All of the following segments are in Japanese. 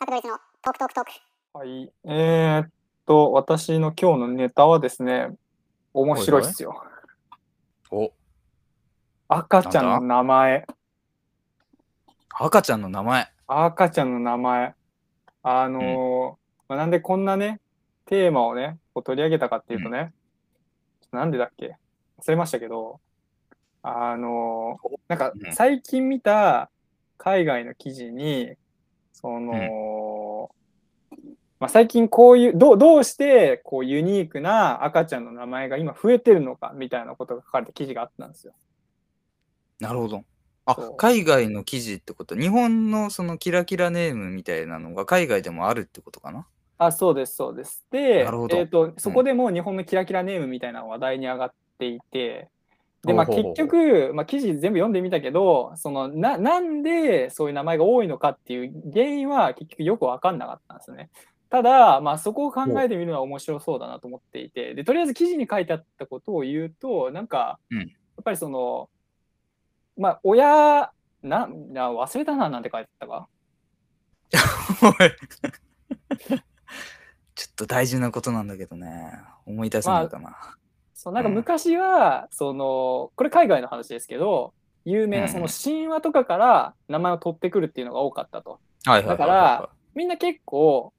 サクドリスのトークトークトーク。はい。えー、っと、私の今日のネタはですね、面白いっすよ。お、赤ちゃんの名前。赤ちゃんの名前。赤ちゃんの名前。あのーまあなんでこんなね、テーマをね、こう取り上げたかっていうとね、なんでだっけ？忘れましたけど、あのーなんかうん最近見た海外の記事に、その、まあ、最近こういうどうどうしてこうユニークな赤ちゃんの名前が今増えてるのかみたいなことが書かれた記事があったんですよ。なるほど。あ海外の記事ってこと？日本のそのキラキラネームみたいなのが海外でもあるってことかな？あ、そうです、そうです。で、えーと、そこでも日本のキラキラネームみたいなのが話題に上がっていて、で、まあ、結局、まあ、記事全部読んでみたけど、そのな、なんでそういう名前が多いのかっていう原因は結局よく分かんなかったんですよね。ただ、まあ、そこを考えてみるのは面白そうだなと思っていて、で、とりあえず記事に書いてあったことを言うと、なんか、うんやっぱりその、まあ、親、な、な忘れたな、なんて書いてあったか。おい ちょっと大事なことなんだけどね。思い出せないかな。そうなんかうん。昔は、そのこれ海外の話ですけど有名なその神話とかから名前を取ってくるっていうのが多かったと。だからみんな結構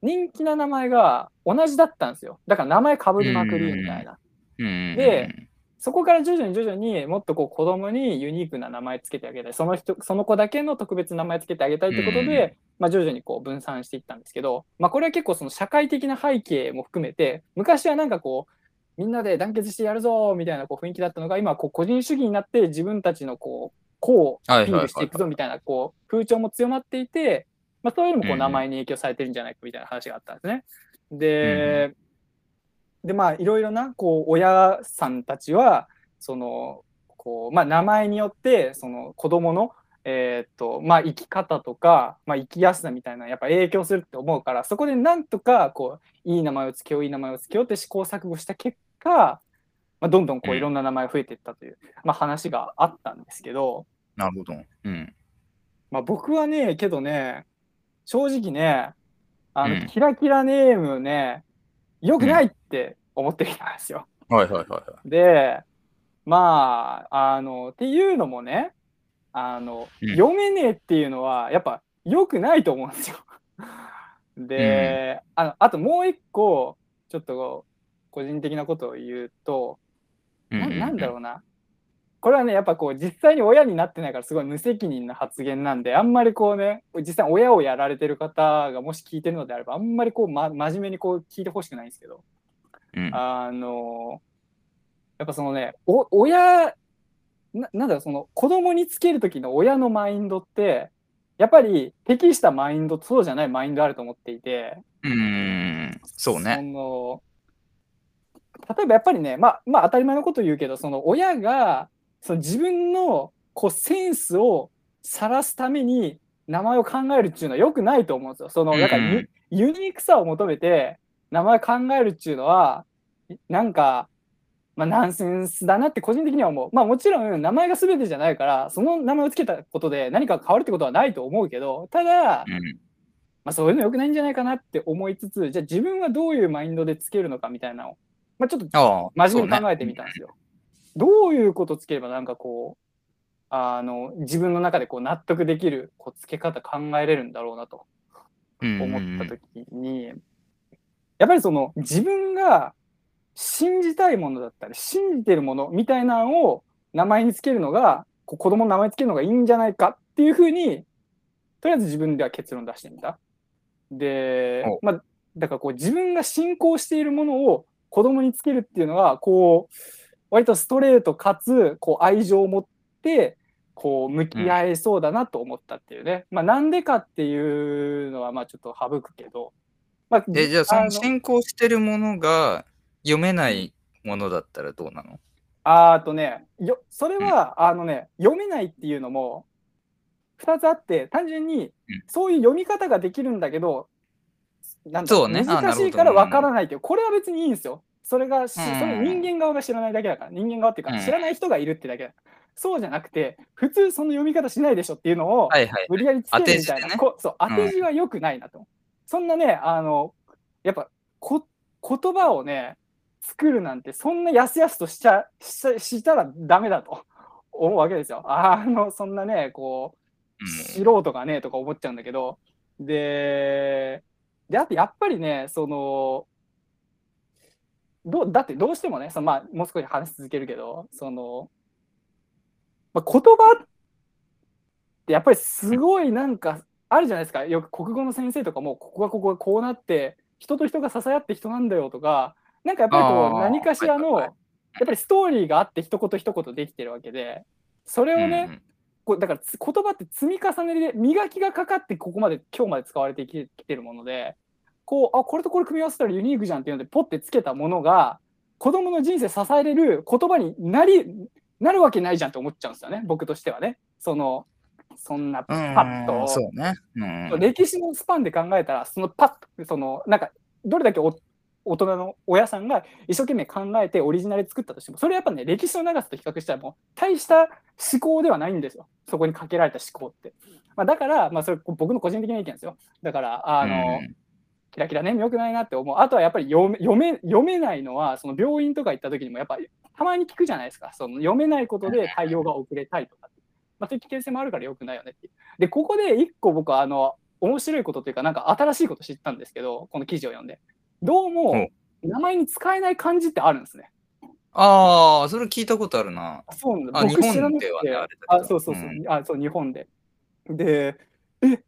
人気な名前が同じだったんですよ。だから名前かぶりまくりみたいな。うん、でそこから徐々に徐々にもっとこう子供にユニークな名前つけてあげたい。その人その子だけの特別な名前つけてあげたいってことで、うん。まあ、徐々にこう分散していったんですけど、まあ、これは結構その社会的な背景も含めて昔はなんかこうみんなで団結してやるぞみたいなこう雰囲気だったのが今はこう個人主義になって自分たちのこうこうアピールしていくぞみたいなこう風潮も強まっていて、まあ、そういうのもこううん名前に影響されてるんじゃないかみたいな話があったんですね。で、でまあいろいろなこう親さんたちはそのこう、まあ、名前によってその子供のえーっとまあ、生き方とか、まあ、生きやすさみたいなやっぱ影響するって思うからそこでなんとかこういい名前をつけよういい名前をつけようって試行錯誤した結果、まあ、どんどんこううんいろんな名前が増えていったという、まあ、話があったんですけど、なるほど。うん。まあ、僕はねけどね正直ねあの、うんキラキラネームねよくないって思ってきたんですよ。はいはいはいはい。でまああのっていうのもねあの、うん読めねえっていうのはやっぱ良くないと思うんですよ。で、あのあともう一個ちょっと個人的なことを言うと、ななんだろうなこれはねやっぱこう実際に親になってないからすごい無責任な発言なんであんまりこうね実際に親をやられてる方がもし聞いてるのであればあんまりこう、ま、真面目にこう聞いてほしくないんですけどうん。うんあのやっぱそのねお親ななんだろうその子供につける時の親のマインドってやっぱり適したマインドとそうじゃないマインドあると思っていてうーん。そうね。その例えばやっぱりねまあまあ当たり前のこと言うけどその親がその自分のこうセンスを晒すために名前を考えるっていうのは良くないと思うんですよ。そのだからユ,、うんユニークさを求めて名前を考えるっていうのはなんか、まあ、ナンセンスだなって個人的には思う。まあもちろん名前が全てじゃないからその名前をつけたことで何か変わるってことはないと思うけどただ、うん。まあ、そういうの良くないんじゃないかなって思いつつじゃあ自分はどういうマインドでつけるのかみたいなのを、まあ、ちょっと。真面目に考えてみたんですよ。どういうことつければなんかこうあの自分の中でこう納得できるこうつけ方考えれるんだろうなとうん思った時に、やっぱりその自分が信じたいものだったり信じてるものみたいなのを名前につけるのが子供の名前につけるのがいいんじゃないかっていうふうにとりあえず自分では結論出してみた。でお、まあ、だからこう自分が信仰しているものを子供につけるっていうのがこう割とストレートかつこう愛情を持ってこう向き合えそうだなと思ったっていうね、まあなんでかっていうのはまあちょっと省くけど、まあ、え、じゃあそあの進行してるものが読めないものだったらどうなの？あーとねよそれは、あのね読めないっていうのも2つあって単純にうん。そういう読み方ができるんだけど、なんだろそうね。難しいからわからないっていうこれは別にいいんですよ。それがそれ人間側が知らないだけだから人間側っていうか、うん。知らない人がいるってだけだそうじゃなくて、普通その読み方しないでしょっていうのを。無理やりつけるみたいな、ね。こそう当うん。て字は良くないなと、そんなねあのやっぱこ言葉をね作るなんてそんなやすやすとしちゃししたらダメだと思うわけですよ。あのそんなねこう素人がねとか思っちゃうんだけど。でであとやっぱりねそのどうだってどうしてもねその、まあ、もう少し話し続けるけどその、まあ、言葉ってやっぱりすごいなんかあるじゃないですか。よく国語の先生とかもここがここがこうなって人と人が支え合って人なんだよとかなんかやっぱりこう何かしらの、やっぱりストーリーがあって一言一言できてるわけでそれをね、うんこうだからつ言葉って積み重ねで磨きがかかってここまで今日まで使われてきてるものでこうあこれとこれ組み合わせたらユニークじゃんっていうのでポッてつけたものが子供の人生支えれる言葉になりなるわけないじゃんって思っちゃうんですよね僕としてはね。そのそんなパうんッと、そうね。うん。歴史のスパンで考えたらそのパッとそのなんかどれだけお大人の親さんが一生懸命考えてオリジナル作ったとしてもそれはやっぱね歴史の長さと比較したらもう大した思考ではないんですよ。そこにかけられた思考って、まあ、だから、まあ、それ僕の個人的な意見ですよ。だからあの、うんキラキラね良くないなって思う。あとはやっぱり読め読め読めないのはその病院とか行った時にもやっぱりたまに聞くじゃないですか。その読めないことで対応が遅れたりとか、まあ、そう。いう危険性もあるから良くないよねってでここで一個僕はあの面白いことというかなんか新しいこと知ったんですけどこの記事を読んで。どうも名前に使えない漢字ってあるんですね。ああ、それ聞いたことあるな。あそうなんだあ日本ではねあれあそうそうそう、うん。あそう日本で。でえ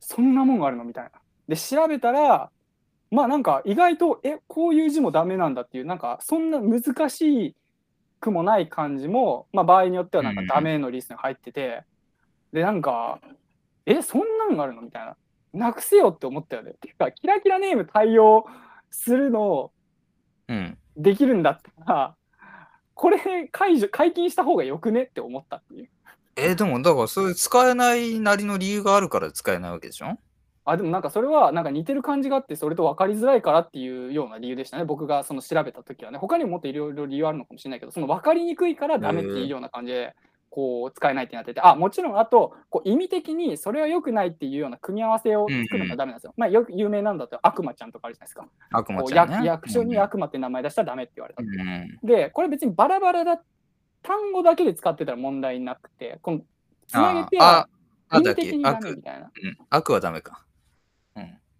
そんなもんがあるの？みたいなで調べたらまあなんか意外とえこういう字もダメなんだっていうなんかそんな難しくもない漢字も、まあ、場合によってはなんかうんダメのリストに入ってて、でなんかえそんなんがあるの？みたいな。なくせよって思ったよね。っていうかキラキラネーム対応するのうん。できるんだったらこれ解除解禁した方がよくねって思ったっていう。えーでも、だから、そういう使えないなりの理由があるから使えないわけでしょ？あでもなんかそれはなんか似てる感じがあってそれと分かりづらいからっていうような理由でしたね。僕がその調べた時はね。他にももっといろいろ理由あるのかもしれないけどその分かりにくいからダメっていうような感じでこう使えないってなっててあもちろんあとこう意味的にそれは良くないっていうような組み合わせを作るのがダメなんですよ、まあよく有名なんだと悪魔ちゃんとかあるじゃないですか。悪魔ちゃんね。役役所に悪魔って名前出したらダメって言われたでこれ別にバラバラだ単語だけで使ってたら問題なくてこのつなげて意味的にダメ悪み、たいなうん、悪はダメか。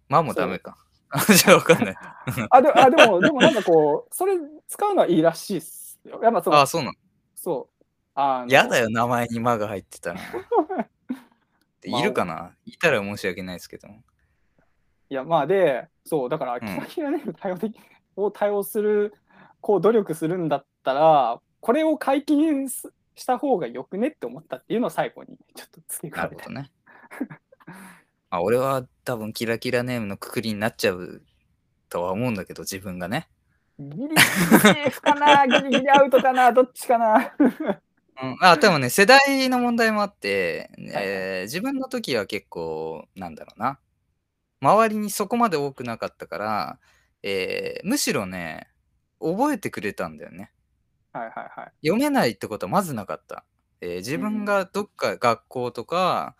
うん。魔もダメか。じゃあわかんない。あであでも、でもなんかこう、それ使うのはいいらしいっすよ。やっぱそのあ、そうなの？そう。あだよ、名前に魔が入ってたら。いるかな？いたら申し訳ないですけど。いや、まあで、そう、だから、んキラキラネーム対応的を対応する、こう、努力するんだったら、これを解禁すした方がよくねって思ったっていうのを最後にちょっと付け加えてなるほど。ね。あ俺は多分キラキラネームのくくりになっちゃうとは思うんだけど、自分がね。ギリギリセーフかな ギリギリアウトかなどっちかなうん、あ でもね、世代の問題もあって、はいえー自分の時は結構、なんだろうな、周りにそこまで多くなかったから、えーむしろね、覚えてくれたんだよね。はいはいはい。読めないってことはまずなかった。えー自分がどっか学校とか、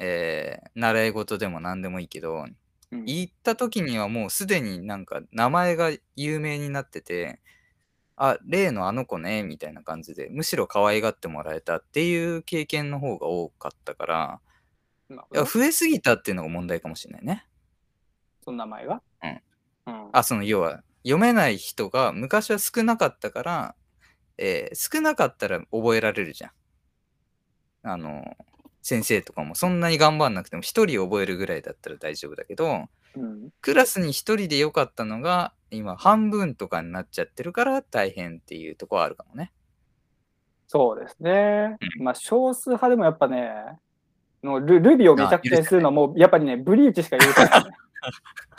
えー習い事でも何でもいいけど、うん行った時にはもうすでになんか名前が有名になってて、あ、例のあの子ね、みたいな感じで、むしろ可愛がってもらえたっていう経験の方が多かったから、いや増えすぎたっていうのが問題かもしれないね。その名前が？うん。うん。あ、その要は、読めない人が昔は少なかったから、えー少なかったら覚えられるじゃん。あの、先生とかもそんなに頑張んなくても一人覚えるぐらいだったら大丈夫だけど、うん、クラスに一人でよかったのが、今半分とかになっちゃってるから大変っていうとこはあるかもね。そうですね。まあ、少数派でもやっぱね、のルルビをめちゃくちゃにするのはもう、やっぱりね、ブリーチしか許せない、ね。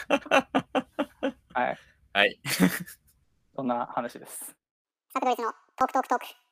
はい。はい。そんな話です。佐藤ドイツのトークトークトーク。